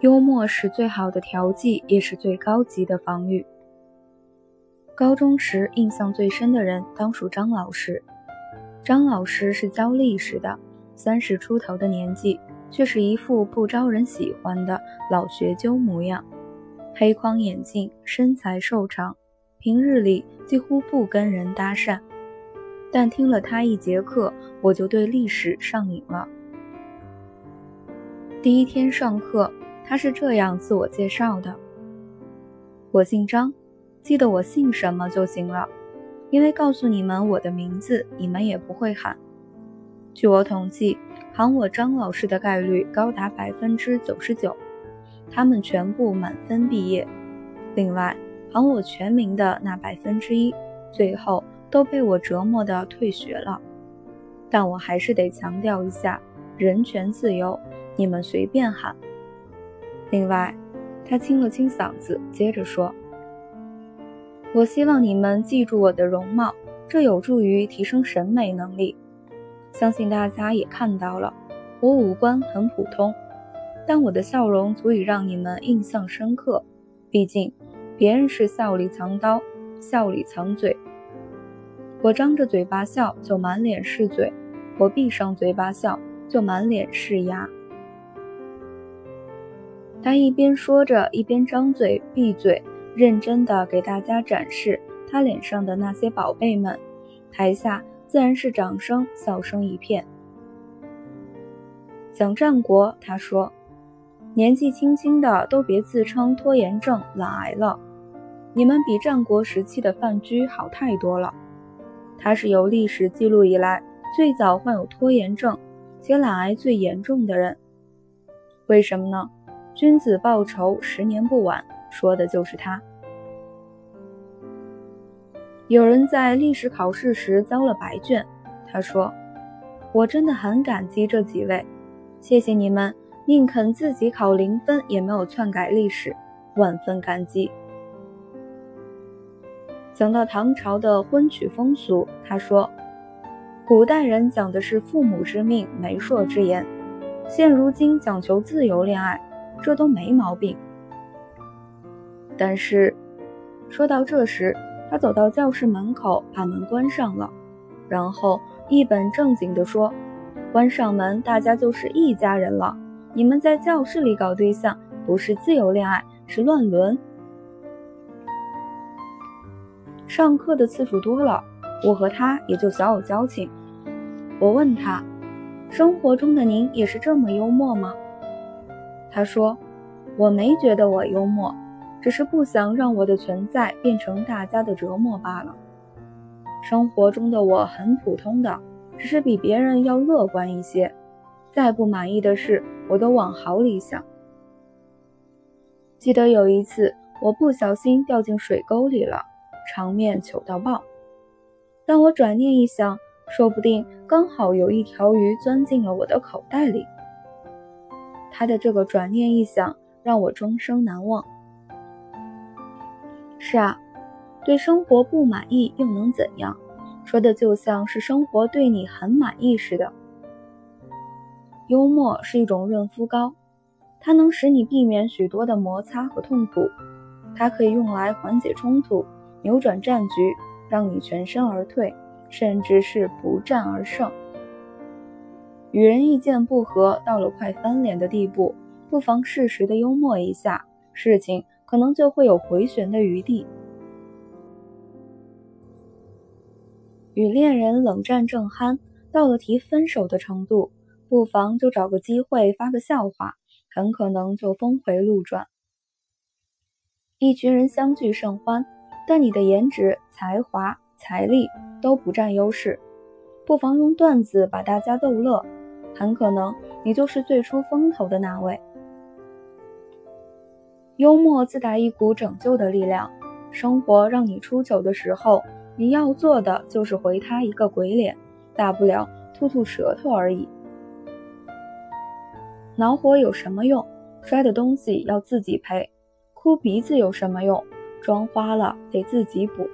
幽默是最好的调剂，也是最高级的防御。高中时印象最深的人当属张老师。张老师是教历史的，三十出头的年纪，却是一副不招人喜欢的老学究模样。黑框眼镜，身材瘦长，平日里几乎不跟人搭讪。但听了他一节课，我就对历史上瘾了。第一天上课。他是这样自我介绍的：“我姓张，记得我姓什么就行了。因为告诉你们我的名字，你们也不会喊。据我统计，喊我张老师的概率高达百分之九十九，他们全部满分毕业。另外，喊我全名的那百分之一，最后都被我折磨的退学了。但我还是得强调一下，人权自由，你们随便喊。”另外，他清了清嗓子，接着说：“我希望你们记住我的容貌，这有助于提升审美能力。相信大家也看到了，我五官很普通，但我的笑容足以让你们印象深刻。毕竟，别人是笑里藏刀，笑里藏嘴。我张着嘴巴笑，就满脸是嘴；我闭上嘴巴笑，就满脸是牙。”他一边说着，一边张嘴闭嘴，认真地给大家展示他脸上的那些宝贝们。台下自然是掌声、笑声一片。讲战国，他说：“年纪轻轻的都别自称拖延症、懒癌了，你们比战国时期的范雎好太多了。他是有历史记录以来最早患有拖延症且懒癌最严重的人。为什么呢？”君子报仇，十年不晚，说的就是他。有人在历史考试时交了白卷，他说：“我真的很感激这几位，谢谢你们宁肯自己考零分也没有篡改历史，万分感激。”讲到唐朝的婚娶风俗，他说：“古代人讲的是父母之命、媒妁之言，现如今讲求自由恋爱。”这都没毛病，但是说到这时，他走到教室门口，把门关上了，然后一本正经地说：“关上门，大家就是一家人了。你们在教室里搞对象，不是自由恋爱，是乱伦。”上课的次数多了，我和他也就小有交情。我问他：“生活中的您也是这么幽默吗？”他说：“我没觉得我幽默，只是不想让我的存在变成大家的折磨罢了。生活中的我很普通的，只是比别人要乐观一些。再不满意的事，我都往好里想。记得有一次，我不小心掉进水沟里了，场面糗到爆。但我转念一想，说不定刚好有一条鱼钻进了我的口袋里。”他的这个转念一想，让我终生难忘。是啊，对生活不满意又能怎样？说的就像是生活对你很满意似的。幽默是一种润肤膏，它能使你避免许多的摩擦和痛苦。它可以用来缓解冲突，扭转战局，让你全身而退，甚至是不战而胜。与人意见不合，到了快翻脸的地步，不妨适时的幽默一下，事情可能就会有回旋的余地。与恋人冷战正酣，到了提分手的程度，不妨就找个机会发个笑话，很可能就峰回路转。一群人相聚甚欢，但你的颜值、才华、财力都不占优势，不妨用段子把大家逗乐。很可能你就是最出风头的那位。幽默自带一股拯救的力量，生活让你出糗的时候，你要做的就是回他一个鬼脸，大不了吐吐舌头而已。恼火有什么用？摔的东西要自己赔。哭鼻子有什么用？妆花了得自己补。